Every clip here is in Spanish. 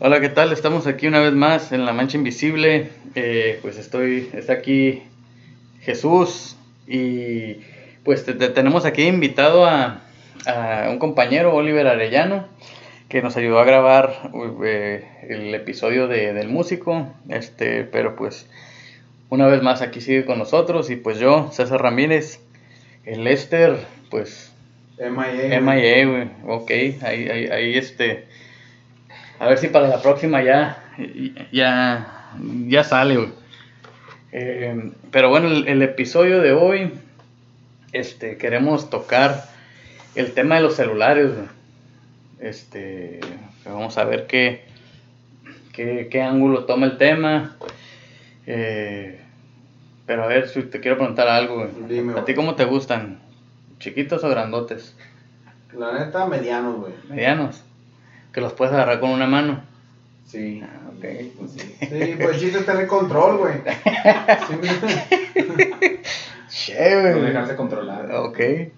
Hola, ¿qué tal? Estamos aquí una vez más en La Mancha Invisible. Eh, pues estoy, está aquí Jesús y pues te, te tenemos aquí invitado a, a un compañero, Oliver Arellano, que nos ayudó a grabar eh, el episodio de, del músico. Este, pero pues una vez más aquí sigue con nosotros y pues yo, César Ramírez, el Lester, pues MIA. MIA, güey. Ok, ahí, ahí, ahí este. A ver si para la próxima ya. Ya. Ya sale, güey. Eh, pero bueno, el, el episodio de hoy. Este, queremos tocar el tema de los celulares, güey. Este. Vamos a ver qué. Qué, qué ángulo toma el tema. Eh, pero a ver, si te quiero preguntar algo. Dime, ¿A ti cómo te gustan? ¿Chiquitos o grandotes? La neta, medianos, güey. medianos, que los puedes agarrar con una mano. Sí. Ah, ok, pues sí. Sí, pues el chiste es tener control, güey. Sí, Che, No güey. dejarse controlar. Ok. ¿Eh?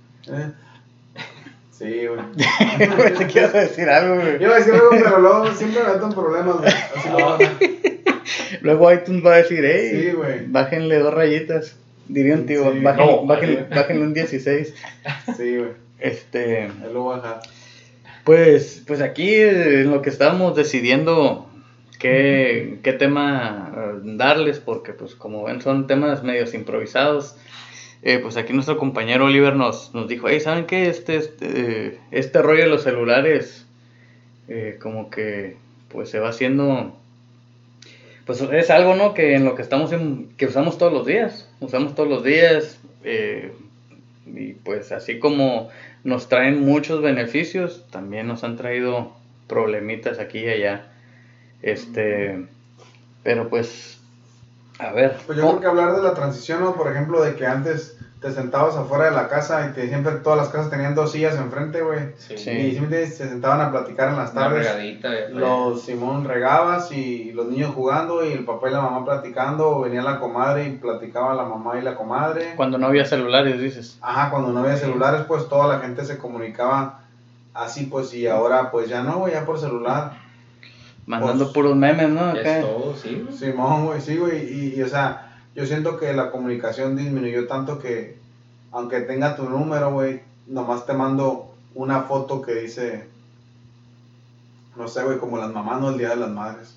Sí, güey. Te quiero decir algo, güey. Yo iba a decir algo, pero luego siempre me problemas, güey. Así lo Luego iTunes va a decir, hey, Sí, güey. bájenle dos rayitas. Diría un tío, Sí. bájenle, No, bájenle, vale. bájenle un 16. Sí, güey. Este, Ahí lo voy a dejar. Pues, pues aquí en lo que estábamos decidiendo qué, qué tema eh, darles, porque pues como ven son temas medios improvisados. Eh, pues aquí nuestro compañero Oliver nos, nos dijo, hey, ¿saben qué? Este, este, eh, este rollo de los celulares, eh, como que pues se va haciendo, pues es algo, ¿no? Que en lo que estamos, en- que usamos todos los días, usamos todos los días, eh, y pues así como nos traen muchos beneficios, también nos han traído problemitas aquí y allá, este, pero pues, a ver, Pues yo creo que hablar de la transición, ¿no? Por ejemplo, de que antes te sentabas afuera de la casa y te, siempre todas las casas tenían dos sillas enfrente, güey. Sí. Sí. Y siempre se sentaban a platicar en las Una tardes. Los Simón regabas y los niños jugando y el papá y la mamá platicando, o venía la comadre y platicaba la mamá y la comadre. cuando no había celulares, dices, Ajá, cuando no había celulares, pues toda la gente se comunicaba así, pues, y ahora pues ya no, güey, ya por celular. mandando Pues, puros memes, ¿no? Es todo, sí. güey. Simón, güey, sí, güey, y, y, o sea, yo siento que la comunicación disminuyó tanto que, aunque tenga tu número, güey, nomás te mando una foto que dice, no sé, güey, como las mamás, no el Día de las Madres.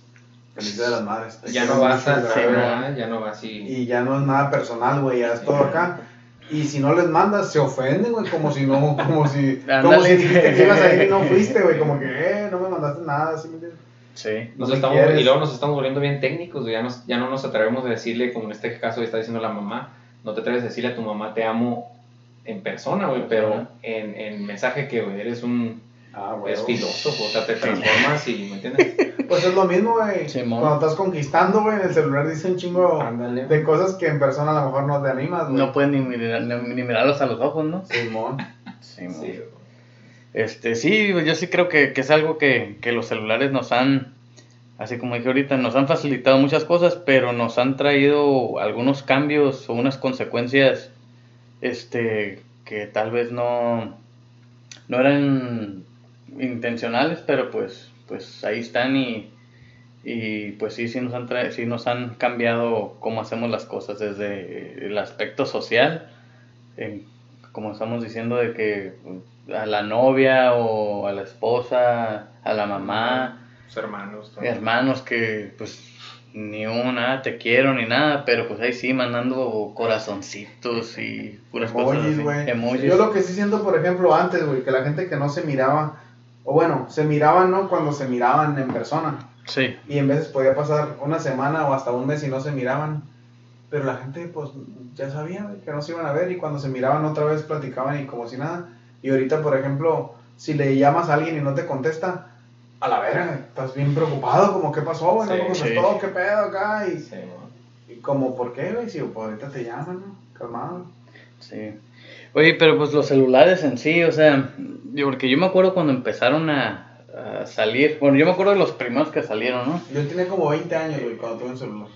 Feliz Día de las Madres. te Ya no vas a. ¿verdad? Ya no vas y. y ya no es nada personal, güey, ya es todo acá. Y si no les mandas, se ofenden, güey, como si no, como si, como si dijiste que ibas a ir y no fuiste, güey, como que, eh, no me mandaste nada, ¿sí me entiendes? Sí. Nos si estamos, quieres. y luego nos estamos volviendo bien técnicos, ya, nos, ya no nos atrevemos a decirle, como en este caso está diciendo la mamá, no te atreves a decirle a tu mamá te amo en persona, güey, pero en, en mensaje que, güey, eres un Ah, güey. es filósofo, o sea, te transformas y, ¿me entiendes? Pues es lo mismo, güey. Simón. Cuando estás conquistando, güey, en el celular dice un chingo Ándale. de cosas que en persona a lo mejor no te animas, güey. No pueden ni, mirar- ni- ni mirarlos a los ojos, ¿no? Simón. Sí, mo. Sí. Este, sí, yo sí creo que, que es algo que, que los celulares nos han, así como dije ahorita, nos han facilitado muchas cosas, pero nos han traído algunos cambios o unas consecuencias, este, que tal vez no, no eran intencionales, pero pues, pues ahí están y, y pues sí, sí nos han sí nos han cambiado cómo hacemos las cosas desde el aspecto social, en- como estamos diciendo de que a la novia o a la esposa, a la mamá, Sus hermanos. hermanos que pues ni una te quiero ni nada, pero pues ahí sí mandando corazoncitos y puras cosas Emojis, así. Emojis. Yo lo que sí siento, por ejemplo, antes, güey, que la gente que no se miraba, o bueno, se miraban, ¿no? Cuando se miraban en persona. Sí, Y en veces podía pasar una semana o hasta un mes y no se miraban. Pero la gente, pues, ya sabía güey, que no se iban a ver y cuando se miraban otra vez platicaban y como si nada. Y ahorita, por ejemplo, si le llamas a alguien y no te contesta, a la verga, estás bien preocupado, como, ¿qué pasó, güey? No Sí, contestó, sí. ¿qué pedo acá? Y, Sí, güey. y como, ¿por qué, güey? Si pues, ahorita te llaman, ¿no? Calmado. sí. Oye, pero pues los celulares en sí, o sea, yo, porque yo me acuerdo cuando empezaron a, a salir, bueno, yo me acuerdo de los primeros que salieron, ¿no? Yo tenía como 20 años, güey, cuando tuve un celular.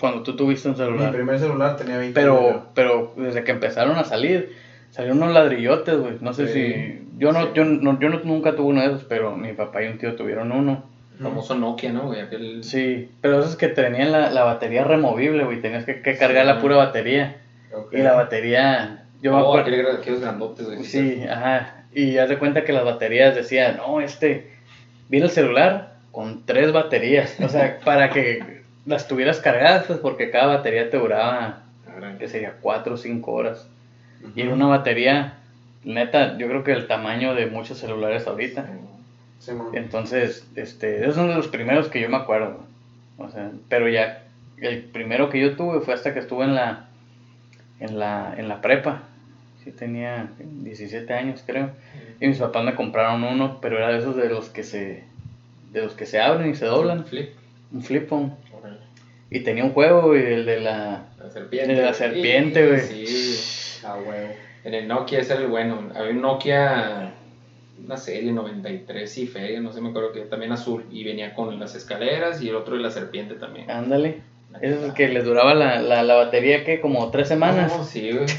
Cuando tú tuviste un Mi celular. primer celular tenía 20 años. Pero, pero desde que empezaron a salir, salieron unos ladrillotes, güey. No sé Sí. si. Yo no, Sí. yo no, yo no- nunca tuve uno de esos, pero mi papá y un tío tuvieron uno. El famoso Nokia, ¿no, güey? Aquel... Sí, pero esos que tenían la, la batería removible, güey, tenías que, que cargar la pura batería. Y la batería, yo me oh, acuerdo... aquellos grandotes, güey. Sí, ajá. Y haz de cuenta que las baterías decían, no, este, viene el celular con tres baterías. O sea, para que las tuvieras cargadas, pues porque cada batería te duraba, que sería cuatro o cinco horas. Y era una batería, neta, yo creo que el tamaño de muchos celulares ahorita. Entonces, este, esos son de los primeros que yo me acuerdo. O sea, pero ya, el primero que yo tuve fue hasta que estuve en la, en la, en la prepa. Sí, tenía 17 años, creo. Y mis papás me compraron uno, pero era de esos de los que se, de los que se abren y se doblan. Flip. Un flip phone. Y tenía un juego, güey, el de la, La serpiente. El de la serpiente, güey. Sí. Ah, huevo. En el Nokia ese era el bueno. Había un Nokia, una serie 93 y feria, no sé, me acuerdo que también azul. Y venía con las escaleras y el otro de la serpiente también. ándale. Ese es el que les duraba la, la, la batería, que como tres semanas. No, sí, güey.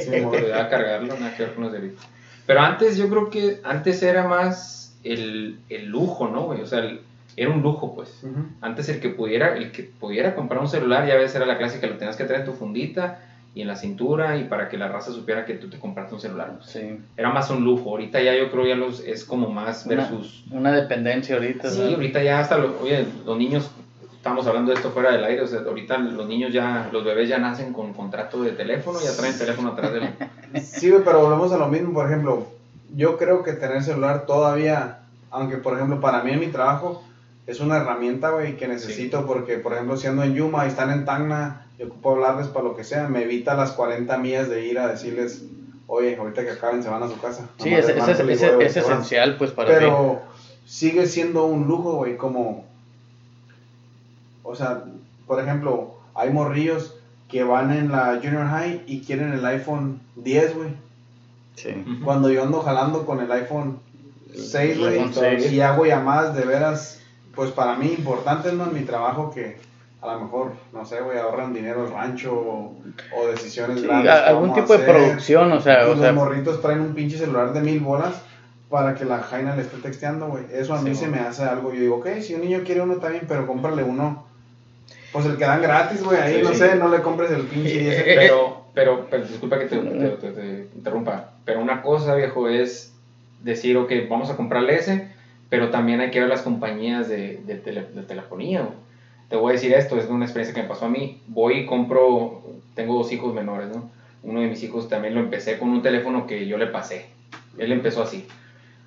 Sí, Me olvidaba cargarlo, nada que ver con los de ahorita. Pero antes yo creo que antes era más el, el lujo, ¿no, güey? O sea, el- era un lujo, pues. Antes el que pudiera, el que pudiera comprar un celular, ya ves, era la clásica, lo tenías que traer en tu fundita y en la cintura y para que la raza supiera que tú te compraste un celular. Sí. Era más un lujo. Ahorita ya yo creo ya los es como más Una, versus. una dependencia ahorita. Sí, ahorita ya hasta lo- oye, los niños estamos hablando de esto fuera del aire, o sea, ahorita los niños ya los bebés ya nacen con contrato de teléfono, ya traen teléfono atrás del Sí, güey, pero volvemos a lo mismo. Por ejemplo, yo creo que tener celular todavía, aunque por ejemplo para mí en mi trabajo es una herramienta, güey, que necesito porque, por ejemplo, siendo en Yuma y están en Tacna, yo ocupo hablarles para lo que sea, me evita las 40 millas de ir a decirles, oye, ahorita que acaben se van a su casa. Sí, es, es, es, es- esencial, pues, para. Pero sigue siendo un lujo, güey, como, o sea, por ejemplo, hay morrillos que van en la junior high y quieren el iPhone 10, güey. Sí. Cuando yo ando jalando con el iPhone 6, güey, iPhone 6. y hago llamadas de veras, pues para mí importantes, ¿no? En mi trabajo que a lo mejor, no sé, güey, ahorran dinero el rancho o, o decisiones Sí, grandes. algún tipo de producción, o sea, Y o los sea, morritos traen un pinche celular de mil bolas para que la Jaina le esté texteando, güey. Eso a mí Sí, se güey. me hace algo. Yo digo, ok, si un niño quiere uno está bien, pero cómprale uno. Pues el que dan gratis, güey. Ahí Sí, no sí. sé, no le compres el pinche 10. Eh, Pero, pero, pero, disculpa que te, te- te- te interrumpa. Pero una cosa, viejo, es decir, ok, vamos a comprarle ese, pero también hay que ver las compañías de, de, tele- de telefonía. güey. Te voy a decir esto, es una experiencia que me pasó a mí. Voy y compro, tengo dos hijos menores, ¿no? Uno de mis hijos también lo empecé con un teléfono que yo le pasé. Él empezó así.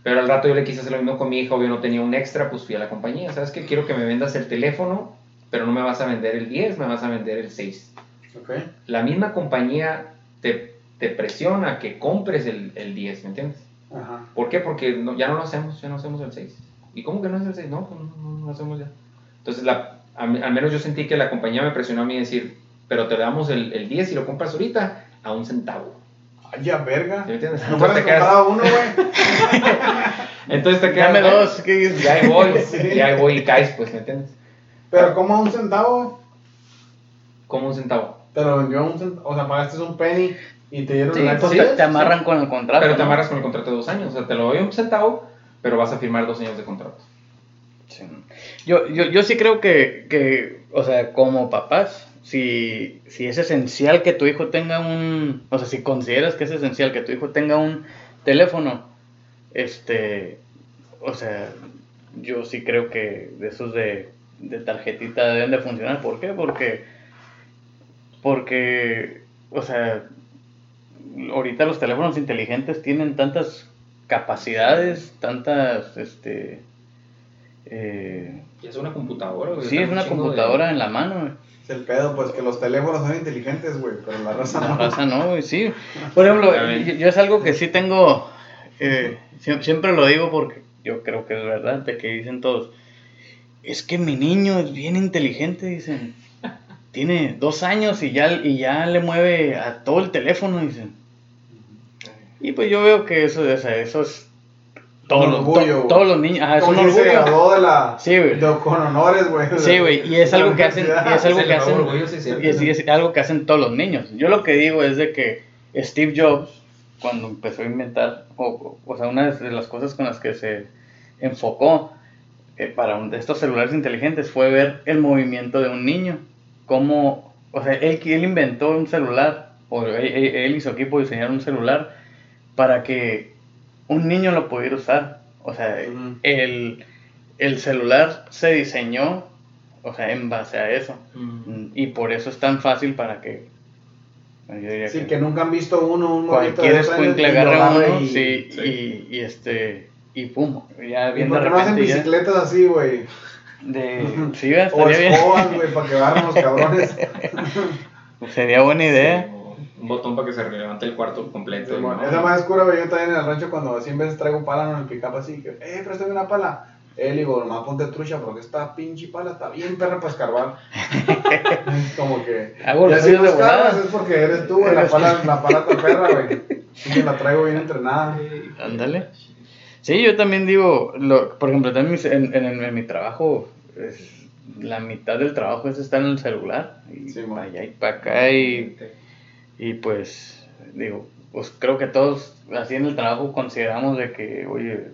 Pero al rato yo le quise hacer lo mismo con mi hija, obvio no tenía un extra, pues fui a la compañía. ¿Sabes qué? Quiero que me vendas el teléfono, pero no me vas a vender el 10, me vas a vender el 6 Ok. la misma compañía te, te presiona que compres el, el 10, ¿me entiendes? Ajá. ¿Por qué? Porque no- ya no lo hacemos, ya no hacemos el 6. ¿Y cómo que no es el 6? No, pues no, no, no lo hacemos ya. Entonces, la, al menos yo sentí que la compañía me presionó a mí decir, pero te damos el, el 10 y lo compras ahorita a un centavo. Ay, ya, verga. ¿Sí me entiendes? No Entonces te quedas, uno, güey. entonces te quedas, dame "Bueno, dos. Ya ahí voy, Sí. ya ahí voy y caes, pues, ¿me entiendes? Pero como a un centavo, Como un centavo. te lo vendió a un centavo. O sea, pagaste un penny y te dieron Sí, pues te, 10. te amarran con el contrato. Pero te ¿no? amarras con el contrato de dos años, o sea, te lo doy un centavo, pero vas a firmar dos años de contrato. Sí. Yo, yo, yo sí creo que, que, o sea, como papás, si, si es esencial que tu hijo tenga un, o sea, si consideras que es esencial que tu hijo tenga un teléfono, este, o sea, yo sí creo que de esos de, de tarjetita deben de funcionar. ¿Por qué? Porque, porque, o sea, ahorita los teléfonos inteligentes tienen tantas capacidades, tantas, este, eh, Y es una computadora, güey. sí, es un una de- computadora en la mano. güey. Es el pedo, pues que los teléfonos son inteligentes, güey, pero la raza La no. raza no, güey, sí. Por ejemplo, También. yo, yo es algo que sí tengo, eh, sie- siempre lo digo porque yo creo que es verdad, de que dicen todos, es que mi niño es bien inteligente, dicen. Tiene dos años y ya, y ya le mueve a todo el teléfono, dicen. Y pues yo veo que eso, o sea, eso es... Todos, Un los, orgullo, to- todos los niños, ajá, es un que se orgullo. graduó de la. Sí, güey. con honores, güey. Sí, güey, y es algo que hacen, y es algo que hacen, orgullo, sí, y es, y es algo que hacen todos los niños. Yo lo que digo es de que Steve Jobs, cuando empezó a inventar, o, o sea, una de las cosas con las que se enfocó eh, para un- estos celulares inteligentes fue ver el movimiento de un niño. Cómo, o sea, él, él inventó un celular, o él, él- él y su equipo diseñaron un celular para que un niño lo pudiera usar. O sea, Ujú. el, el celular se diseñó, o sea, en base a eso. Mm. Y por eso es tan fácil para que... bueno, yo diría Sí, que nunca han visto uno, un morrito cualquier escuincle agarra uno, y- sí, sí. Y, y este, y pum, ya ¿Y bien por de qué no hacen bicicletas así, güey? de, sí, O estaría bien, escobas, güey, para que los cabrones. sería buena idea. Sí, o Un botón para que se levante el cuarto completo. Sí, ¿no? bueno, Esa más oscura, güey, yo también en el rancho cuando así en vez traigo pala en el pick así, que, eh, préstame una pala. Él digo, nomás ponte trucha porque esta pinche pala está bien perra para escarbar. Es como que. Hago los si suyos no escarbas es porque eres tú, güey. La pala, la pala está perra, güey. Sí, que la traigo bien entrenada. Ándale. Sí, yo también digo, lo, por ejemplo, también en, en, en mi trabajo, es- la mitad del trabajo es estar en el celular. Y Sí, para allá y para acá. Y, y pues, digo, pues creo que todos así en el trabajo consideramos de que, oye,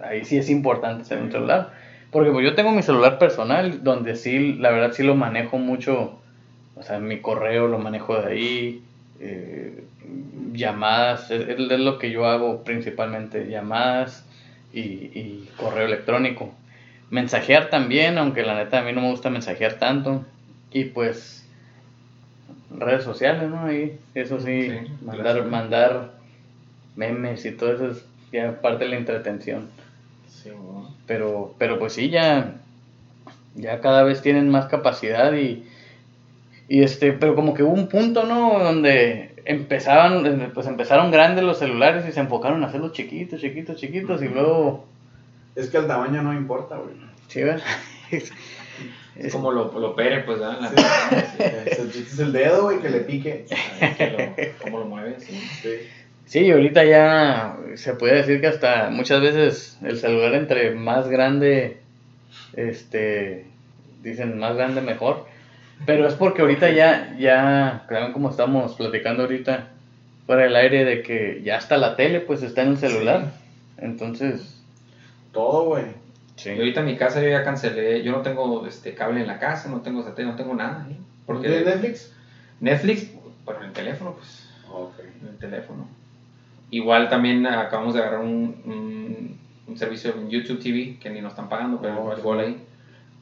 ahí sí es importante tener un celular. Porque pues yo tengo mi celular personal, donde sí, la verdad sí lo manejo mucho. O sea, mi correo lo manejo de ahí. eh, llamadas, es, es lo que yo hago principalmente, llamadas y, y correo electrónico. Mensajear también, aunque la neta a mí no me gusta mensajear tanto. Y pues redes sociales, ¿no? Ahí, eso sí, Sí, mandar, mandar memes y todo eso es ya parte de la entretención. Sí, bueno. Pero, pero pues sí, ya, ya cada vez tienen más capacidad y, y este, pero como que hubo un punto, ¿no? Donde empezaban, pues empezaron grandes los celulares y se enfocaron a hacerlos chiquitos, chiquitos, chiquitos y luego, Es que el tamaño no importa, güey. sí, ¿verdad? Es como lo, lo pere, pues, ¿verdad? La- Es el chiste es el dedo, güey, que le pique. que lo- cómo lo mueves. sí. Sí. Sí, y ahorita ya se puede decir que hasta muchas veces el celular entre más grande, este, dicen más grande mejor. Pero es porque ahorita ya, ya, crean como estamos platicando ahorita fuera del aire de que ya hasta la tele pues está en el celular. Entonces, Todo, güey. Sí. Y ahorita en mi casa yo ya cancelé, yo no tengo este cable en la casa, no tengo satélite, no tengo nada. ¿eh? Porque ¿Tienes Netflix? Netflix, bueno, en el teléfono, pues, Ok. en el teléfono. Igual también acabamos de agarrar un, un, un servicio en YouTube TV, que ni nos están pagando, pero Oh, igual sí. ahí.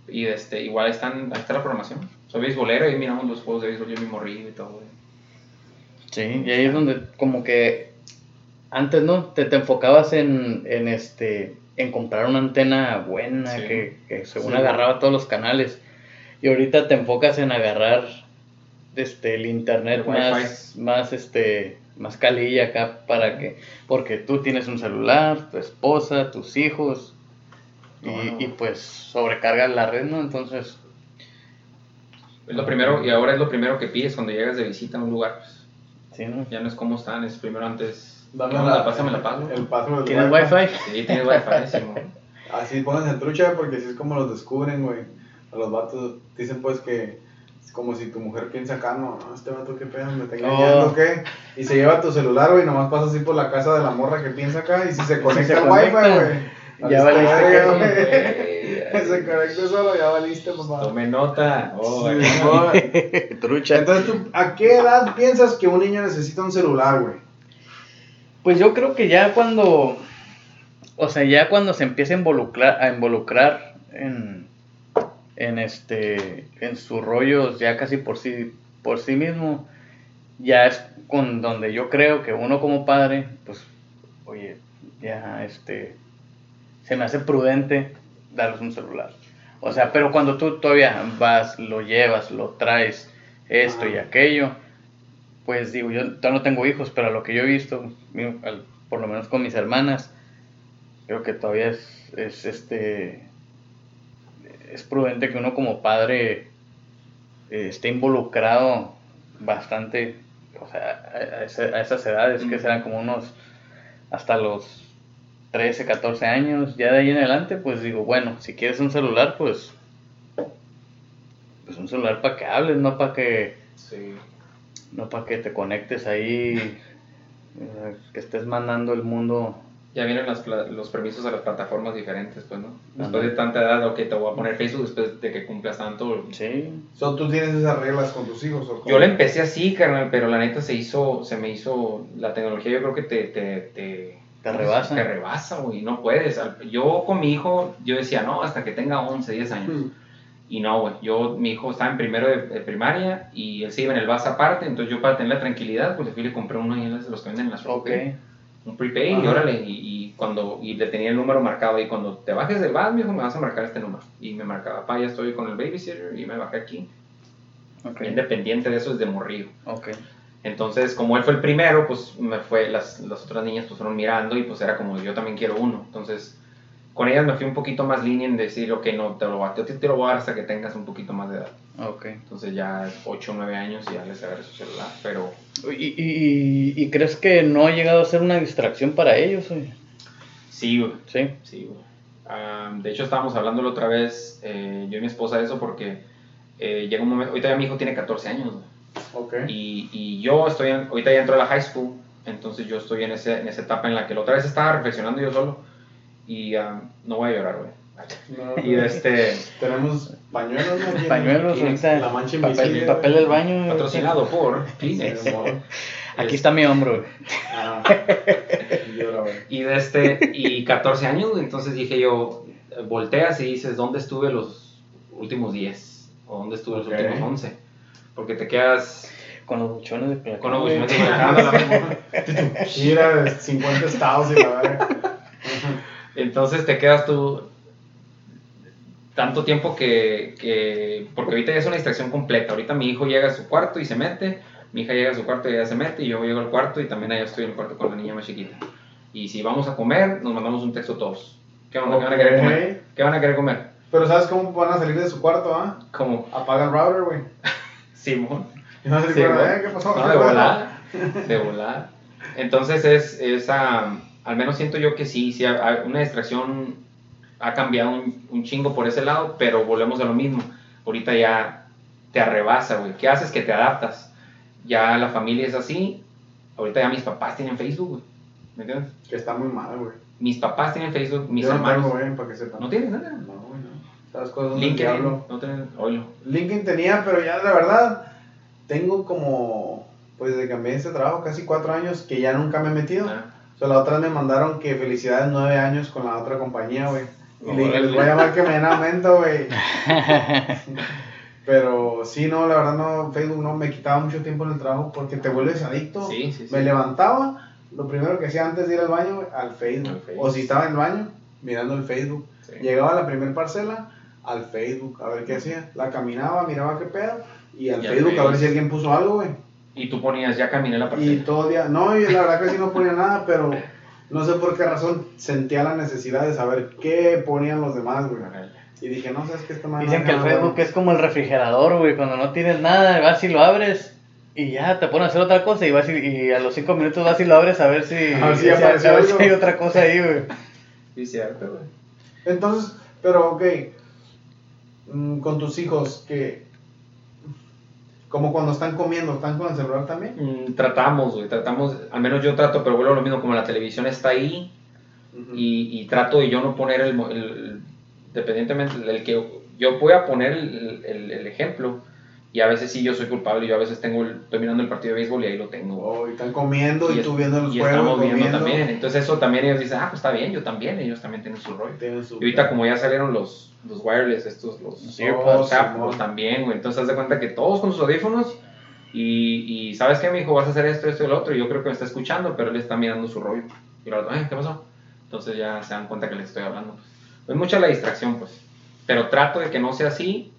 Y este, igual están, ahí está la programación. Soy beisbolero y miramos los juegos de béisbol, yo mismo río y todo. Sí, y ahí es donde como que antes no te, te enfocabas en, en este en comprar una antena buena Sí. que, que según Sí. agarraba todos los canales y ahorita te enfocas en agarrar este el internet El más más este más calilla acá para que porque tú tienes un celular tu esposa tus hijos y, no. y pues sobrecargas la red no entonces Es lo primero, y ahora es lo primero que pides cuando llegas de visita a un lugar. pues, sí no ya no es cómo están, es primero antes. Dame ¿qué onda? Pásame la paz, El password del tienes wifi. wifi Sí, tienes wifi, Simón. Así pones en trucha porque así es como los descubren, güey. A los vatos dicen pues que es como si tu mujer piensa acá, no, no, este vato qué pedo, me está engañando, Oh. ¿qué? Y se lleva tu celular, güey, nomás pasa así por la casa de la morra que piensa acá y si se conecta al wifi, güey. ya valiste güey. Se conecta solo, ya valiste, papá. Tome nota. Oh, Sí, trucha Entonces, ¿tú, ¿a qué edad piensas que un niño necesita un celular, güey? Pues yo creo que ya cuando, o sea, ya cuando se empieza a involucrar, a involucrar en, en este, en sus rollos ya casi por sí, por sí mismo, ya es con donde yo creo que uno como padre, pues, oye, ya este, se me hace prudente darles un celular. O sea, pero cuando tú todavía vas, lo llevas, lo traes, esto y aquello, pues digo, yo todavía no tengo hijos, pero a lo que yo he visto, por lo menos con mis hermanas, creo que todavía es, es este es prudente que uno como padre eh, esté involucrado bastante, o sea, a, esas edades que serán como unos hasta los 13, 14 años, ya de ahí en adelante, pues digo, bueno, si quieres un celular, pues pues un celular para que hables, no para que Sí. No para que te conectes ahí, que estés mandando el mundo Ya vienen las pla- los permisos a las plataformas diferentes, pues, ¿no? Después de tanta edad, ok, te voy a poner Facebook después de que cumplas tanto. Sí. So, ¿Tú tienes esas reglas con tus hijos? Yo le empecé así, carnal, pero la neta se hizo, se me hizo, la tecnología yo creo que te... Te, te, Te rebasa. Te rebasa, güey, no puedes. Yo con mi hijo, yo decía, no, hasta que tenga 11, 10 años. Y no, güey, yo, mi hijo estaba en primero de, de primaria y él se iba en el bus aparte, entonces yo para tener la tranquilidad, pues le fui y le compré uno las- los que venden en las Ok. un prepaid y órale, y, y cuando, y le tenía el número marcado y cuando te bajes del bus, mijo, me vas a marcar este número. Y me marcaba, pa, ya estoy con el babysitter y me bajé aquí. Ok. Independiente de eso, es de morrido. Ok. Entonces, como él fue el primero, pues me fue, las, las otras niñas pues fueron mirando y pues era como, yo también quiero uno. Entonces, con ellas me fui un poquito más línea en decir, ok, no, te lo, voy a- yo te, te lo voy a dar hasta que tengas un poquito más de edad. Ok. Entonces ya 8 o 9 años y ya les agarré su celular, pero ¿Y, y, y crees que no ha llegado a ser una distracción para ellos? güey? sí, güey. Sí. Sí, güey. De hecho, estábamos hablando la otra vez, eh, yo y mi esposa, de eso porque eh, llega un momento, ahorita ya mi hijo tiene 14 años, güey, Ok. y, y yo estoy, en- ahorita ya entró a la high school, entonces yo estoy en, ese, en esa etapa en la que la otra vez estaba reflexionando yo solo, y ah, no voy a llorar, güey. No, Y este, Tenemos pañuelos, ¿no? Pañuelos, ahorita. la mancha papel, papel del baño. patrocinado por Kleenex. Aquí está mi hombro. güey. Ah. Y de este, y 14 años, entonces dije yo, eh, volteas y dices, ¿dónde estuve los últimos 10? ¿O dónde estuve los últimos 11? Porque te quedas Con los buchones de con los buchones de la- Gira de 50 estados y la verga. Entonces te quedas tú tanto tiempo que, que- porque ahorita ya es una distracción completa. Ahorita mi hijo llega a su cuarto y se mete, mi hija llega a su cuarto y ella se mete, y yo llego al cuarto y también allá estoy en el cuarto con la niña más chiquita. Y si vamos a comer, nos mandamos un texto todos. ¿Qué, onda? ¿Qué van a querer comer? ¿Qué van a querer comer? Pero ¿sabes cómo van a salir de su cuarto, ah? Como Apaga el router, güey. Simón. Sí, ¿no? "Eh, ¿Qué pasó? No, ¿Qué de pasó?" volada. De volada. Entonces es, es ah, al menos siento yo que sí, sí, una distracción ha cambiado un, un chingo por ese lado, pero volvemos a lo mismo. Ahorita ya te arrebasa, güey. ¿Qué haces? Que te adaptas. Ya la familia es así. Ahorita ya mis papás tienen Facebook, güey. ¿Me entiendes? Que está muy mal, güey. Mis papás tienen Facebook, mis Yo no hermanos. tengo, güey, para que sepan. ¿No tienes nada? No, güey, no. ¿Sabes cosas LinkedIn. No tienen. Oilo. LinkedIn tenía, pero ya la verdad, tengo como, pues desde que cambié este trabajo, casi cuatro años, que ya nunca me he metido. Ah. Sea, la otra vez me mandaron que felicidades nueve años con la otra compañía, güey. Y le dije, les voy a llamar que me den aumento, güey. Pero sí, no, la verdad no, Facebook no me quitaba mucho tiempo en el trabajo porque te vuelves adicto. Sí, sí, sí. Me levantaba, lo primero que hacía antes de ir al baño, güey, al Facebook. Al Facebook. O si estaba en el baño, mirando el Facebook. Llegaba a la primera parcela, al Facebook, a ver qué hacía. La caminaba, miraba qué pedo. Y al Y Facebook a ver si alguien puso algo, güey. Y tú ponías, ya caminé la Y parcela. todo el día, no, y la verdad que sí no ponía nada, pero no sé por qué razón sentía la necesidad de saber qué ponían los demás, güey. Y dije, no, sabes que esta madre. Dicen que el Facebook es como el refrigerador, güey. Cuando no tienes nada, vas y lo abres y ya te pones a hacer otra cosa y vas y, y a los cinco minutos vas y lo abres a ver si, A ver si a ver si hay otra cosa ahí, güey. Sí, cierto, güey. Entonces, pero ok, mm, con tus hijos, que. Como cuando están comiendo, ¿están con el celular también? Mm, tratamos, güey, tratamos, al menos yo trato, pero vuelvo a lo mismo, como la televisión está ahí y, y trato de yo no poner el, el- el- dependientemente, el que yo voy a poner el ejemplo y a veces sí yo soy culpable, yo a veces tengo, el- estoy mirando el partido de béisbol y ahí lo tengo. Oh, y están comiendo y, es- tú viendo los y juegos. estamos viendo comiendo. también, entonces eso también ellos dicen, ah, pues está bien, yo también, ellos también tienen su rollo. Tienen su- Y ahorita como ya salieron los, los wireless, estos, los Los AirPods, AirPods, Apple, también, güey. Entonces haz de cuenta que todos con sus audífonos y, y ¿sabes qué, mi hijo? Vas a hacer esto, esto y lo otro. Y yo creo que me está escuchando, pero él está mirando su rollo. Y otro, "Ay, ¿qué pasó? Entonces ya se dan cuenta que les estoy hablando. Pues. Es mucha la distracción, pues. Pero trato de que no sea así,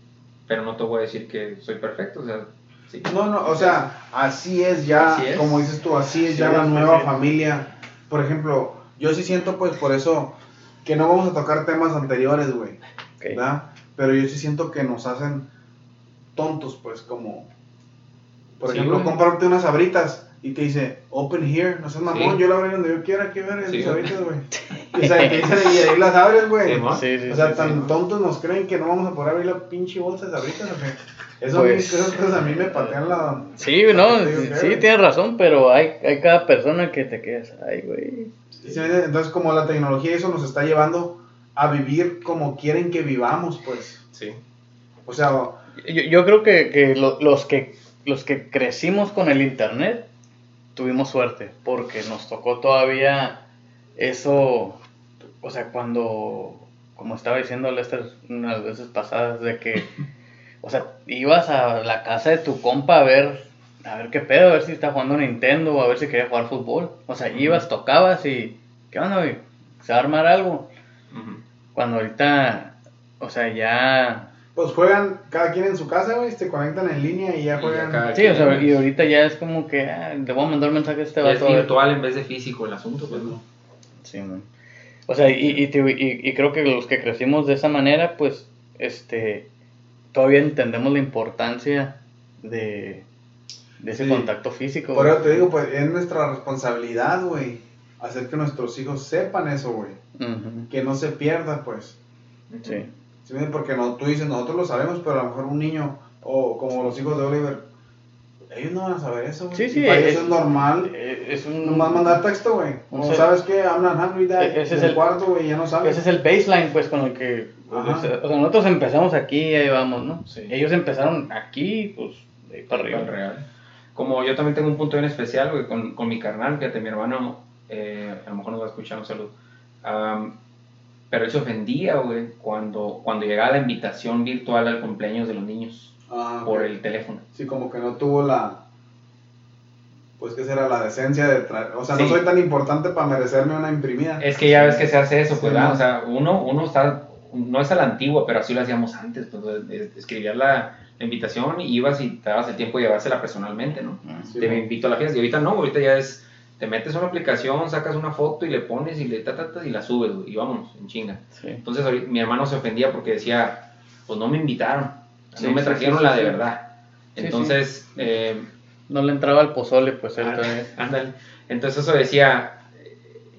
pero no te voy a decir que soy perfecto. O sea, sí. No, no, o sea, así es ya, Así es. como dices tú, así es Sí, ya la nueva familia. Por ejemplo, yo sí siento pues por eso que no vamos a tocar temas anteriores, güey. ¿verdad? Pero yo sí siento que nos hacen tontos, pues, como, por Sí, ejemplo, güey. comprarte unas sabritas y te dice, open here, no seas mamón, Sí. yo la abro donde yo quiera, que ver Sí, güey. sabritas, güey. Y, o sea, te dicen, y ahí las abres, güey. Sí, ¿no? Sí, sí, O sea, sí, tan sí. tontos nos creen que no vamos a poder abrir la pinche bolsa de sabritas, o qué? Eso Pues- a mí, esas cosas a mí me patean la... Sí, no, digo sí, tienes razón, pero hay, hay cada persona que te quedas, ay, güey. Sí, Entonces, como la tecnología eso nos está llevando a vivir como quieren que vivamos, pues. Sí. O sea, Yo, yo creo que, que lo- los que los que crecimos con el internet tuvimos suerte porque nos tocó todavía eso, o sea, cuando, como estaba diciendo Lester unas veces pasadas, de que, o sea, ibas a la casa de tu compa a ver, a ver qué pedo, a ver si está jugando Nintendo, a ver si quería jugar fútbol. O sea, ibas, tocabas y, ¿qué onda, güey? ¿Se va a armar algo? Cuando ahorita, o sea, ya pues juegan cada quien en su casa, güey, se conectan en línea y ya Y juegan. acá- Sí, o sea, y ahorita ya es como que ah, le voy a mandar un mensaje a este es vato. ver. virtual en vez de físico el asunto, pues no. Sí, man. O sea, y, y, te- y- y creo que los que crecimos de esa manera, pues, este, todavía entendemos la importancia de, de ese Sí. contacto físico. Por eso te digo, pues es nuestra responsabilidad, güey, hacer que nuestros hijos sepan eso, güey. Que no se pierda, pues. Sí. ¿Sí? Porque no, tú dices, nosotros lo sabemos, pero a lo mejor un niño, o como los hijos de Oliver, ellos no van a saber eso, güey. Sí, sí, para es- ellos es normal. Eh, Es un, Nomás mandar texto, güey. Un O ser- sabes qué, I'm not hungry, dad. Ese es el- cuarto, güey, ya no sabes. Ese es el baseline, pues, con el que... Ajá. O sea, sea, nosotros empezamos aquí y ahí vamos, ¿no? Sí. Ellos empezaron aquí, pues, de ahí para Para arriba. real. Como yo también tengo un punto bien especial, güey, con, con mi carnal, fíjate, mi hermano, eh, a lo mejor nos va a escuchar, un saludo. Am, pero él se ofendía, güey, cuando, cuando llegaba la invitación virtual al cumpleaños de los niños Ah, por el teléfono. Sí, como que no tuvo la. Pues que será la decencia de traer. O sea, no soy tan importante para merecerme una imprimida. Es que ya ves que se hace eso, pues, Sí, ¿verdad? ¿no? O sea, uno, uno está, no es a la antigua, pero así lo hacíamos antes, pues, escribías la, la invitación y ibas y te dabas el tiempo de llevársela personalmente, ¿no? Ah, Sí, te invito a la fiesta. Y ahorita no, ahorita ya es, te metes a una aplicación, sacas una foto y le pones y le ta, ta, ta, y la subes, y vámonos, en chinga. Sí. Entonces mi hermano se ofendía porque decía, pues no me invitaron, Sí, no me trajeron sí, la de verdad. Entonces, eh, No le entraba al pozole, pues, él Ah. Ándale. Entonces eso decía,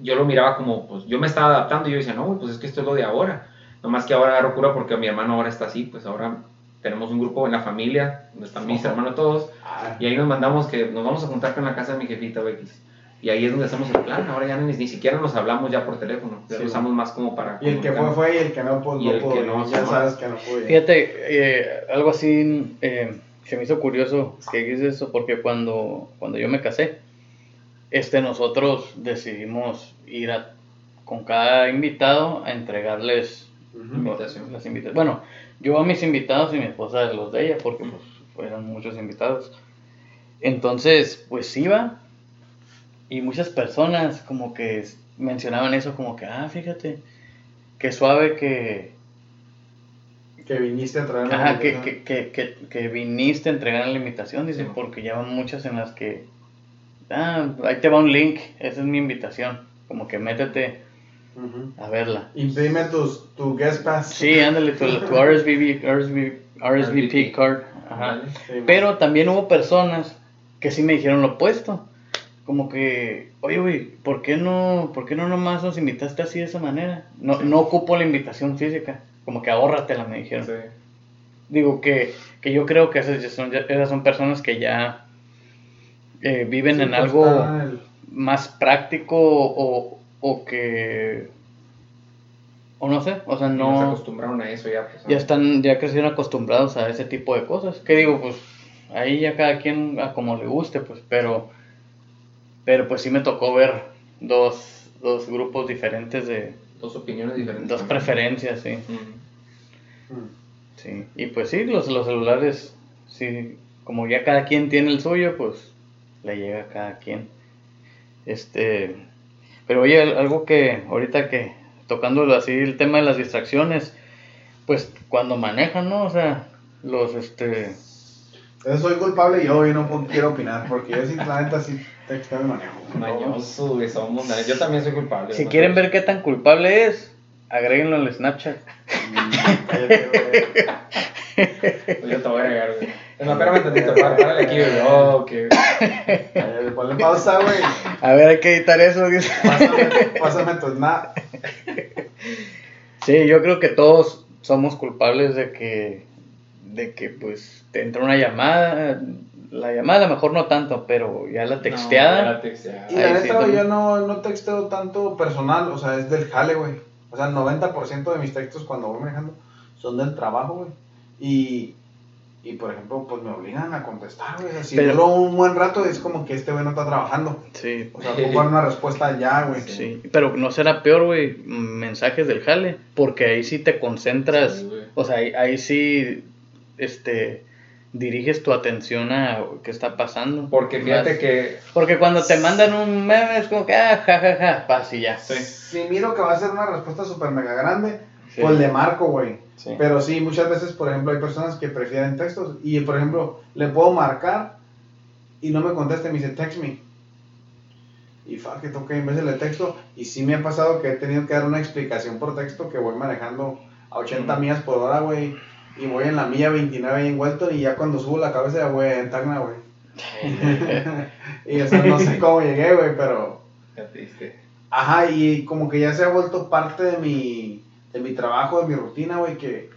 yo lo miraba como, pues yo me estaba adaptando y yo decía, no, pues es que esto es lo de ahora. Nomás que ahora agarro cura porque mi hermano ahora está así, pues ahora tenemos un grupo en la familia, donde están mis hermanos todos, Ah, y ahí nos mandamos que nos vamos a juntar con la casa de mi jefita X. Y ahí es donde hacemos el plan, ahora ya ni, ni siquiera nos hablamos ya por teléfono, ya Sí. lo usamos más como para... y el que fue, fue, y el que no, pues Y no el pudo. que no, ya sabes que no pudo. Fíjate, eh, algo así eh, se me hizo curioso que dices eso, porque cuando, cuando yo me casé, este, nosotros decidimos ir a, con cada invitado a entregarles Ujú. Invitación. las invitaciones. Bueno, yo a mis invitados y mi esposa a los de ella, porque pues fueron muchos invitados. Entonces, pues iba y muchas personas como que mencionaban eso, como que, ah, fíjate, qué suave que, Que viniste a traer Ajá, que, invitación. que, que, que, que viniste a entregar la invitación, dice, Sí. porque ya van muchas en las que, ah, ahí te va un link, esa es mi invitación, como que métete a verla. Imprime tus, tu guest pass. Sí, ándale, tu, tu RSVP, RSVP, RSVP card, ajá. Sí. Pero también hubo personas que sí me dijeron lo opuesto, como que, oye, güey, ¿por qué no, por qué no nomás nos invitaste así de esa manera? No, no ocupo la invitación física, como que ahórratela, me dijeron. Sí. Digo que, que yo creo que esas ya son, ya- esas son personas que ya eh, viven Sí, en pues, algo el- más práctico o, o que... O no sé, o sea, Nos no... acostumbraron a eso ya. Pues, Ya están, ya crecieron acostumbrados a ese tipo de cosas. Que digo, pues ahí ya cada quien a como le guste, pues, pero... Pero pues sí me tocó ver dos, dos grupos diferentes de... Dos opiniones diferentes. Dos preferencias, sí. Mm. Mm. Sí, y pues sí, los, los celulares, sí, como ya cada quien tiene el suyo, pues le llega a cada quien. Este, pero oye, al- algo que ahorita que tocando así el tema de las distracciones, pues cuando manejan, ¿no? O sea, los este soy culpable yo y no quiero opinar porque yo sí, la neta sí manejo. Mañoso, güey, somos. Yo también soy culpable. si ¿no? quieren ver qué tan culpable es, agréguenlo al Snapchat. Mm. Pues yo te voy a agregar, güey. Es más, espérame tantito, párale aquí, güey. Oh, que... Ponle pausa, güey. A ver, hay que editar eso, dice. Pásame, pásame tu snap. Sí, yo creo que todos somos culpables de que, de que pues te entra una llamada la llamada a lo mejor no tanto, pero ya la texteada. No, la texteada. Y la sí neta, también. yo no, no texteo tanto personal, o sea, es del jale, güey. O sea, el 90% de mis textos cuando voy manejando son del trabajo, güey. Y, y, por ejemplo, pues me obligan a contestar, güey. O sea, si Pero- duro un buen rato, es como que este güey no está trabajando. Sí, O sea, puedo dar una respuesta ya, güey. sí. Pero no será peor, güey, mensajes del jale, porque ahí sí te concentras. Sí, o sea, ahí, ahí sí, este, diriges tu atención a qué está pasando. Porque fíjate Más- que. Porque cuando te mandan un meme es como que, ah, ja, ja, ja, paz y ya. Sí. Si miro que va a ser una respuesta súper mega grande, Sí. pues le marco, güey. Sí. Pero sí, muchas veces, por ejemplo, hay personas que prefieren textos. Y, por ejemplo, le puedo marcar y no me contesta me dice, text me. Y fuck it, ok, en vez de le texto. Y sí me ha pasado que he tenido que dar una explicación por texto que voy manejando a 80 Mm. millas por hora, güey. Y voy en la milla 29 ahí en Welton y ya cuando subo la cabeza ya voy en Tacna, güey. y o sea, no sé cómo llegué, güey, pero... Ya te diste. Ajá, y como que ya se ha vuelto parte de mi, de mi trabajo, de mi rutina, güey, que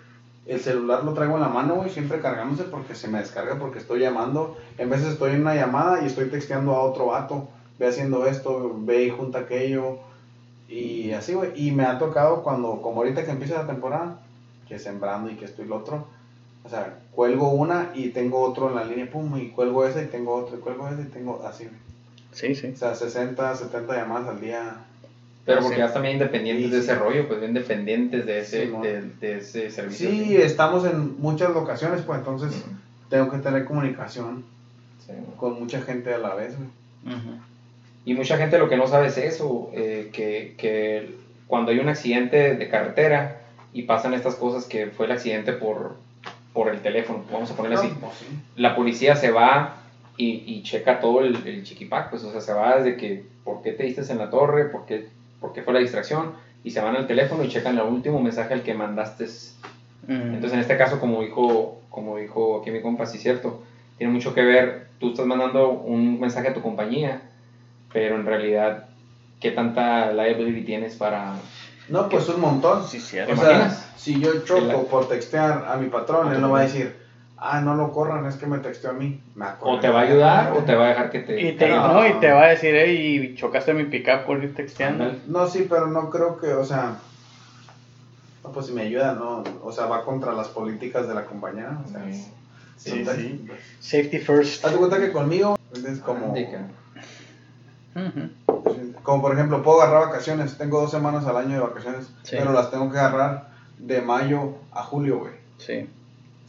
el celular lo traigo en la mano, güey, siempre cargándose porque se me descarga, porque estoy llamando. En veces estoy en una llamada y estoy texteando a otro vato, ve haciendo esto, ve y junta aquello, y así, güey. Y me ha tocado cuando, como ahorita que empieza la temporada, que sembrando y que estoy el otro, o sea, cuelgo una y tengo otro en la línea, pum, y cuelgo ese y tengo otro, y cuelgo ese y tengo así. Sí, sí. O sea, 60, 70 llamadas al día. Pero Sí. porque ya están bien independientes Sí, de sí. ese rollo, pues bien dependientes de ese, Sí, de, de ese servicio. Sí, estamos en muchas locaciones, pues entonces tengo que tener comunicación Sí. con mucha gente a la vez, güey. Ujú. Y mucha gente lo que no sabe es eso, eh, que, que cuando hay un accidente de carretera y pasan estas cosas que fue el accidente por, por el teléfono, vamos a ponerlo así, pues sí. la policía se va y, y checa todo el, el chiquipac, pues o sea, se va desde que, ¿por qué te diste en la torre? ¿Por qué, por qué fue la distracción? Y se van al teléfono y checan el último mensaje al que mandaste. Ujú. Entonces, en este caso, como dijo, como dijo aquí mi compa, sí es cierto, tiene mucho que ver, tú estás mandando un mensaje a tu compañía, pero en realidad, ¿qué tanta liability tienes para... No, pues un montón. Sí, O cierto. ¿Te sea, si yo choco por textear a mi patrón, él no va a decir, ah, no lo corran, es que me texteó a mí. Me O te va a ayudar o te va a dejar que te... Y te, No. no, y te va a decir, hey, chocaste mi pickup por ir texteando. No, sí, pero no creo que, o sea, no, pues si me ayuda, no, o sea, va contra las políticas de la compañía. O sea, Sí. es- Sí, sí. Safety first. Hazte cuenta que conmigo es como, Indica. Ujú. Como por ejemplo, puedo agarrar vacaciones, tengo dos semanas al año de vacaciones, Sí. pero las tengo que agarrar de mayo a julio, güey. Sí,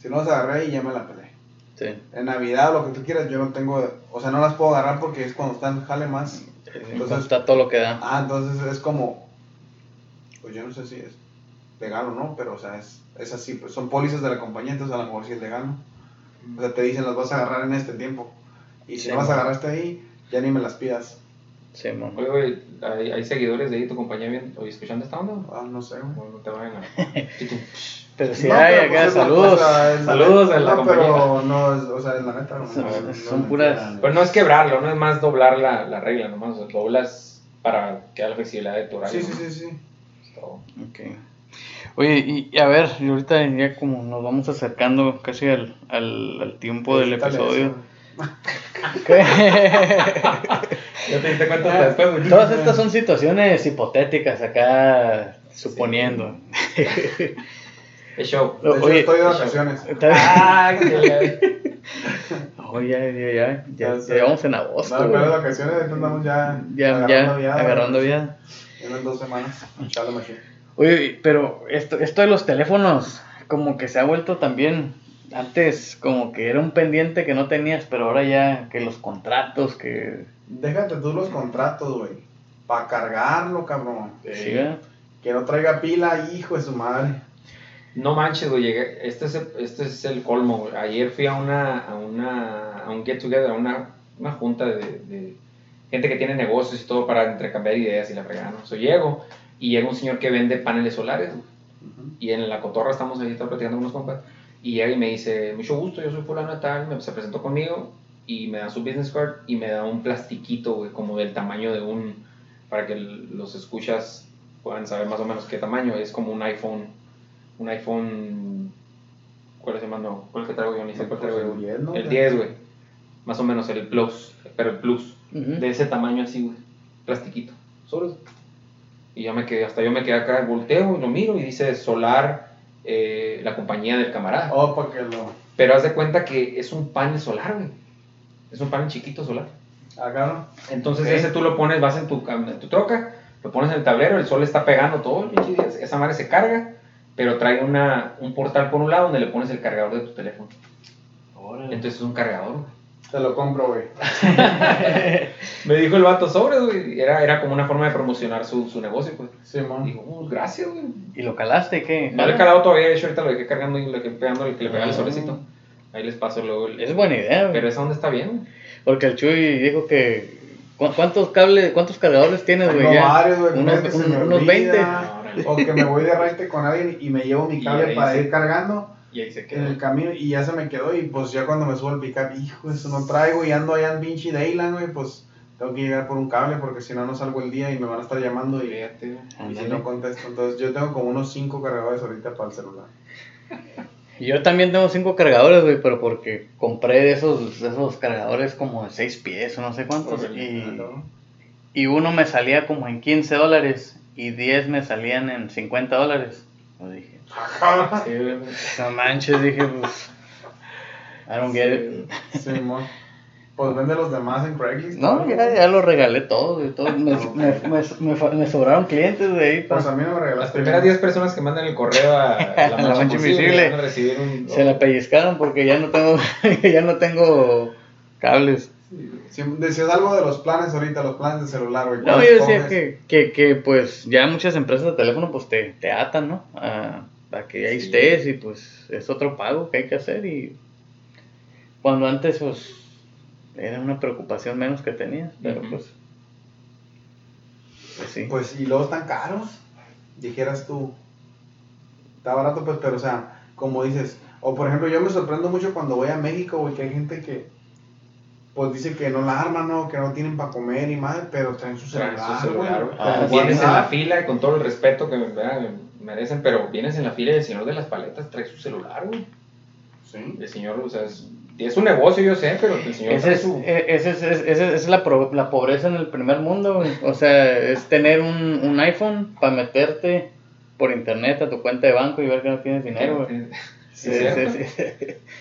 Si no las agarré y ya me la peleé. sí. En Navidad o lo que tú quieras, yo no tengo, o sea, no las puedo agarrar porque es cuando están jale más. Entonces está todo lo que da. Ah, entonces es como, pues yo no sé si es legal o no, pero o sea, es, es así, pues son pólizas de la compañía, entonces a lo mejor sí es legal, ¿no? O sea, te dicen las vas a agarrar en este tiempo. Y si Sí, no las agarraste ahí, ya ni me las pidas. Sí, mon. Oye, güey, ¿hay, hay seguidores de ahí, tu compañía, bien, oye, escuchando esta onda? Ah, no sé, güey. O no te vayan a... Pero si No, hay pero, acá, pues, saludos. o la Saludos a la No, pero compañía. no, es, o sea, es la neta. no, Son- no, no, son no, puras- Pero no es quebrarlo, no es más doblar la, la regla, nomás o sea, doblas para que haya la flexibilidad de tu horario. Sí, sí, ¿no? sí, sí. Es todo. Ok. Oye, y, y a ver, y ahorita ya como nos vamos acercando casi al, al, al tiempo del Quítale episodio. eso. ¿Qué? Ya te diste cuenta hasta después, güey. Todas estas son situaciones hipotéticas acá, suponiendo. Es show. Oye, estoy de vacaciones. Ah, Oh, ya, ya, ya, ya, Ya ya sé. llevamos en agosto. No, pero de güey. vacaciones, ahorita andamos ya, ya, agarrando vida. En dos semanas. Oye, pero esto, esto de los teléfonos, como que se ha vuelto también, antes como que era un pendiente que no tenías, pero ahora ya que los contratos, que... Déjate tú los contratos, güey. Para cargarlo, cabrón. Sí, ¿verdad? Que no traiga pila, hijo de su madre. No manches, güey, este es el, este es el colmo, güey. Ayer fui a una, a una, a un get together, a una, una junta de, de gente que tiene negocios y todo para intercambiar ideas y la fregada, ¿no? So, llego y llega un señor que vende paneles solares, güey. Y en la cotorra estamos ahí estamos platicando con unos compas y llega y me dice mucho gusto yo soy fulano de tal me, se presentó conmigo y me da su business card y me da un plastiquito güey como del tamaño de un para que los escuchas puedan saber más o menos qué tamaño es como un iPhone un iPhone ¿cuál es el mando? ¿cuál es el que traigo yo? ni sé cuál traigo yo el 10, ¿no? el 10 güey más o menos el Plus, pero el Plus, de ese tamaño así, güey, plastiquito, sobres. Y yo me quedé, hasta yo me quedé acá, volteo y lo miro y dice Solar, eh, la compañía del camarada. Oh, lo. Pero haz de cuenta que es un panel solar, güey. Es un panel chiquito solar. Agarro. Entonces Ok. ese tú lo pones, vas en tu, en tu troca, lo pones en el tablero, el sol está pegando todo esa madre se carga, pero trae una, un portal por un lado donde le pones el cargador de tu teléfono. Entonces es un cargador, güey. Te lo compro, güey. Me dijo el vato sobre, güey. Era, era como una forma de promocionar su, su negocio, pues. Simón. Digo, oh, gracias, güey. ¿Y lo calaste? ¿Qué? No le he calado todavía, de hecho ahorita lo dejé cargando y lo dejé pegando el que le pega el Ah. solecito. Ahí les paso luego el... Es buena idea, güey. Pero esa onda está bien. Porque el Chuy dijo que. ¿cu- ¿Cuántos cables, cuántos cargadores tienes, güey? Unos, unos olvida. 20. O que me voy de raite con alguien y me llevo mi cable para sí. ir cargando Y ahí se en quedó. el camino y ya se me quedó. Y pues ya cuando me subo al pickup, hijo, eso no traigo y ando allá en pinche Dayland, güey, pues tengo que llegar por un cable porque si no, no salgo el día y me van a estar llamando y, Fíjate, y si no contesto. Entonces yo tengo como unos 5 cargadores ahorita para el celular. Y Yo también tengo cinco cargadores, güey, pero porque compré de esos, de esos cargadores como de 6 pies o no sé cuántos. Y, ¿no? y uno me salía como en 15 dólares y 10 me salían en 50 dólares. Yo dije, Sí, güey. no manches, dije, pues. I don't get it. Simón. Pues vende los demás en Craigslist. No, ya, ya lo regalé todo, todo. Me, me, me, me sobraron clientes de ahí. Pues a mí no me regalaste. Las primeras 10 personas que mandan el correo a, a la, La mancha invisible un... Se la pellizcaron porque ya no tengo, ya no tengo cables. Si decías algo de los planes ahorita, los planes de celular, güey. No, ¿cuáles yo decía que, que, que pues ya muchas empresas de teléfono pues te, te atan, ¿no? A, a que ahí Sí. estés y pues es otro pago que hay que hacer y cuando antes pues era una preocupación menos que tenías, pero Ujú. pues, pues sí. Pues, y luego están caros. Dijeras tú. Está barato, pues, pero, o sea, como dices. O, por ejemplo, yo me sorprendo mucho cuando voy a México, güey, que hay gente que. Pues dice que no la arman, ¿no? Que no tienen para comer y madre, pero traen su Traen celular. su celular, güey. Ah, Como vienes en la fila, con todo el respeto que ¿verdad? Merecen, pero vienes en la fila y el señor de las paletas trae su celular, güey. Sí. El señor, o sea, es, y es un negocio, yo sé, pero el señor Ese trae es, su... e- ese es, ese es- esa es la, pro- la pobreza en el primer mundo, güey. O sea, es tener un, un iPhone para meterte por internet a tu cuenta de banco y ver que no tienes dinero, güey. Sí,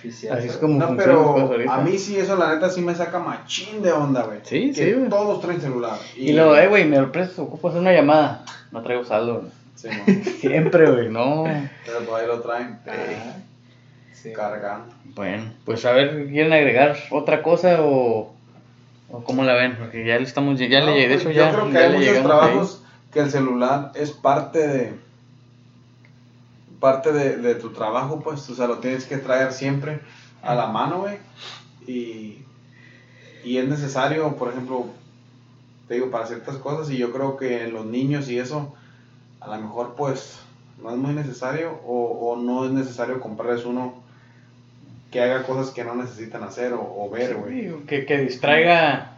Sí, sí. Así es como No, funcionan las cosas pero ahorita. a mí sí, eso la neta sí me saca machín de onda, güey. Sí, que sí, güey. Todos traen celular. Y luego, eh, güey, me lo prestas, ocupo hacer una llamada. No traigo saldo, güey. Sí. Siempre, güey, no. pero por ahí lo traen. Ah, sí. Cargando. Bueno, pues a ver, ¿quieren agregar otra cosa o, o cómo la ven? Porque ya le estamos, ya No, le, de pues, hecho yo ya, creo que ya hay muchos trabajos que el celular es parte de parte de, de tu trabajo, pues, o sea, lo tienes que traer siempre a la mano, güey. Y, y es necesario, por ejemplo, te digo, para ciertas cosas, y yo creo que los niños y eso, a lo mejor, pues, no es muy necesario, o, o no es necesario comprarles uno que haga cosas que no necesitan hacer o, o ver, güey. Sí, que, que distraiga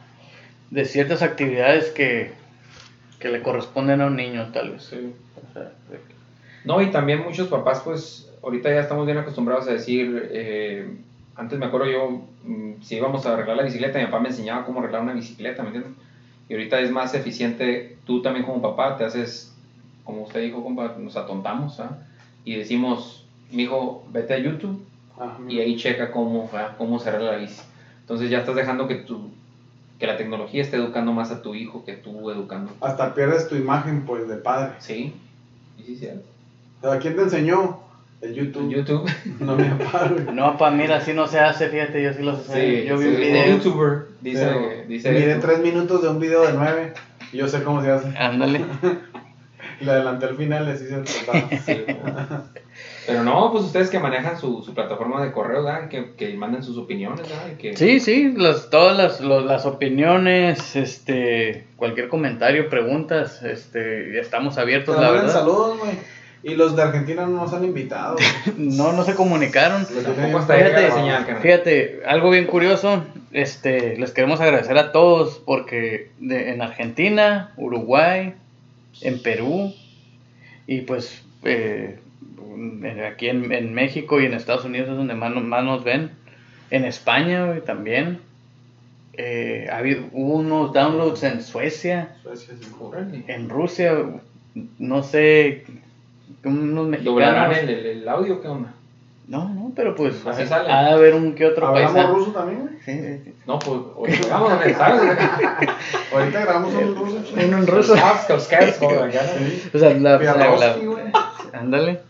de ciertas actividades que, que le corresponden a un niño, tal vez. Sí. O sea, de- No, y también muchos papás, pues, ahorita ya estamos bien acostumbrados a decir, eh, antes me acuerdo yo, mm, si íbamos a arreglar la bicicleta, mi papá me enseñaba cómo arreglar una bicicleta, ¿me entiendes? Y ahorita es más eficiente, tú también como papá te haces, como usted dijo, compa, nos atontamos, ¿ah? Y decimos, mi hijo, vete a YouTube Ah, y ahí checa cómo, cómo arregla la bici. Entonces ya estás dejando que tu, que la tecnología esté educando más a tu hijo que tú educando. Hasta pierdes tu imagen, pues, de padre. Sí, y sí, cierto. ¿Quién te enseñó? El YouTube. YouTube. No mi papá, güey. No, pa, mira, así no se hace, fíjate, yo sí lo sé. Sí, yo vi sí, un video. youtuber dice, Pero dice miré tres minutos de un video de nueve y yo sé cómo se hace. Ándale. Le adelanté al final, les hice el tratado. Sí. Pero no, pues ustedes que manejan su, su plataforma de correo, ¿verdad? Que, que manden sus opiniones, ¿verdad? Que, Sí, sí, las, todas las, las opiniones, este, cualquier comentario, preguntas, este, estamos abiertos, Te la verdad. saludos, güey. Y los de Argentina no nos han invitado. No, no se comunicaron. Los grabado. señal. Fíjate, algo bien curioso, este, les queremos agradecer a todos porque de- en Argentina, Uruguay, en Perú y pues eh, aquí en, en México y en Estados Unidos es donde más, nos- más nos ven. En España güey, también. Eh, ha habido, hubo unos downloads en Suecia, Suecia, sí. Órale. en Rusia, no sé, unos ¿Doblarán mexicanos. el, el audio? ¿Qué onda? No, no, pero pues Así ha sale. ha de haber un que otro ¿Hablamos paisano. ruso también, güey? Sí, sí, sí. No, pues, oye, vamos a ver, ¿sabes? Ahorita grabamos un ruso. en ruso. La gana. O sea, la, ándale.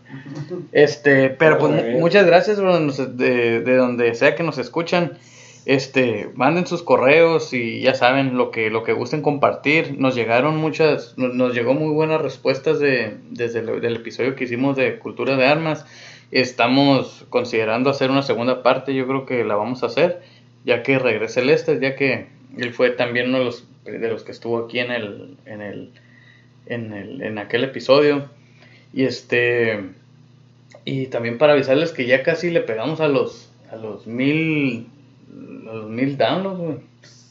Este, pero pues muchas gracias bro, nos- de, de donde sea que nos escuchan. Este, manden sus correos y ya saben lo que lo que gusten compartir. Nos llegaron muchas, nos, nos llegó muy buenas respuestas de desde el del episodio que hicimos de cultura de armas. Estamos considerando hacer una segunda parte, yo creo que la vamos a hacer, ya que regrese el este, ya que él fue también uno de los de los que estuvo aquí en el en el en el en aquel episodio. Y este y también para avisarles que ya casi le pegamos a los a los mil a los mil downloads.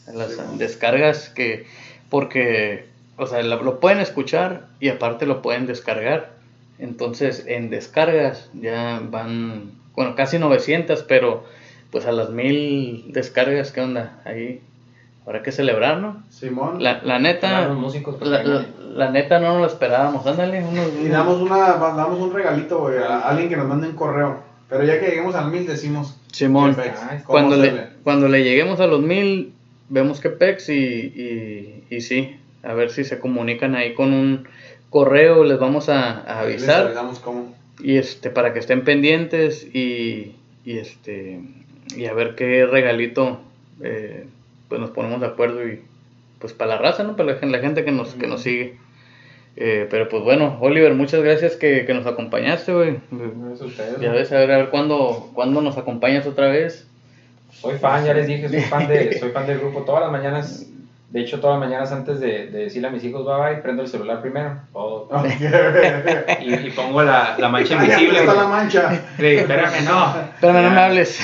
A las Sí, descargas que porque o sea, lo, lo pueden escuchar y aparte lo pueden descargar. Entonces, en descargas ya van bueno, casi 900, pero pues a las mil descargas, ¿qué onda? Ahí habrá que celebrar, ¿no? Simón. La, la neta, Los músicos, pues, la, vengan. la- la neta no nos lo esperábamos. Ándale, unos, Y damos, una, damos un regalito, güey, a alguien que nos mande un correo. Pero ya que lleguemos al mil, decimos. Simón, pex, cuando le, ve. cuando le lleguemos a los mil, vemos que pex y, y, y sí, a ver si se comunican ahí con un correo, les vamos a, a Ahí les avisar avisamos cómo. y este para que estén pendientes y, y este y a ver qué regalito eh, pues nos ponemos de acuerdo y pues para la raza, ¿no? Para la, la gente que nos, que nos sigue. Eh, pero pues bueno, Oliver, muchas gracias que, que nos acompañaste, güey. Ya ves, a ver, a ver cuándo, cuándo nos acompañas otra vez. Soy fan, ya les dije, soy fan, de, soy fan del grupo. Todas las mañanas, de hecho, todas las mañanas antes de, de decirle a mis hijos bye bye, prendo el celular primero. Oh, y, y pongo la, la mancha Ay, invisible. está la mancha. Sí, espérame, no. Espérame, no me hables.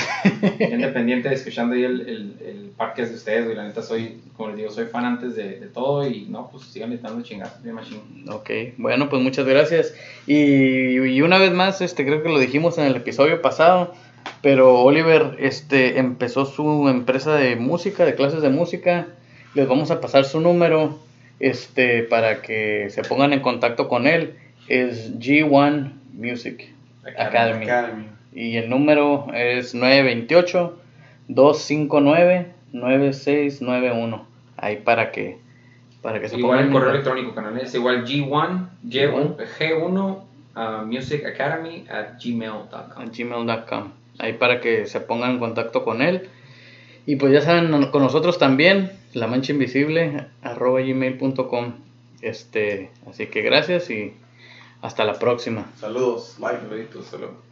Independiente, escuchando ahí el, el, el podcast de ustedes, güey. La neta, soy, como les digo, soy fan antes de, de todo y no, pues sigan dando chingadas, bien machín. Ok, bueno, pues muchas gracias. Y, y una vez más, este, creo que lo dijimos en el episodio pasado, pero Oliver este, empezó su empresa de música, de clases de música. Les vamos a pasar su número este, para que se pongan en contacto con él. Es G1 Music Academy. Academy. Y el número es 928-259-9691. Ahí para que, para que se Igual el correo en- electrónico, canal es igual G1, G1. G1 uh, Music Academy at gmail.com. Ahí para que se pongan en contacto con él. Y pues ya saben, con nosotros también, la mancha invisible, arroba gmail.com. Este, así que gracias y hasta la próxima. Saludos. Saluditos, saludos.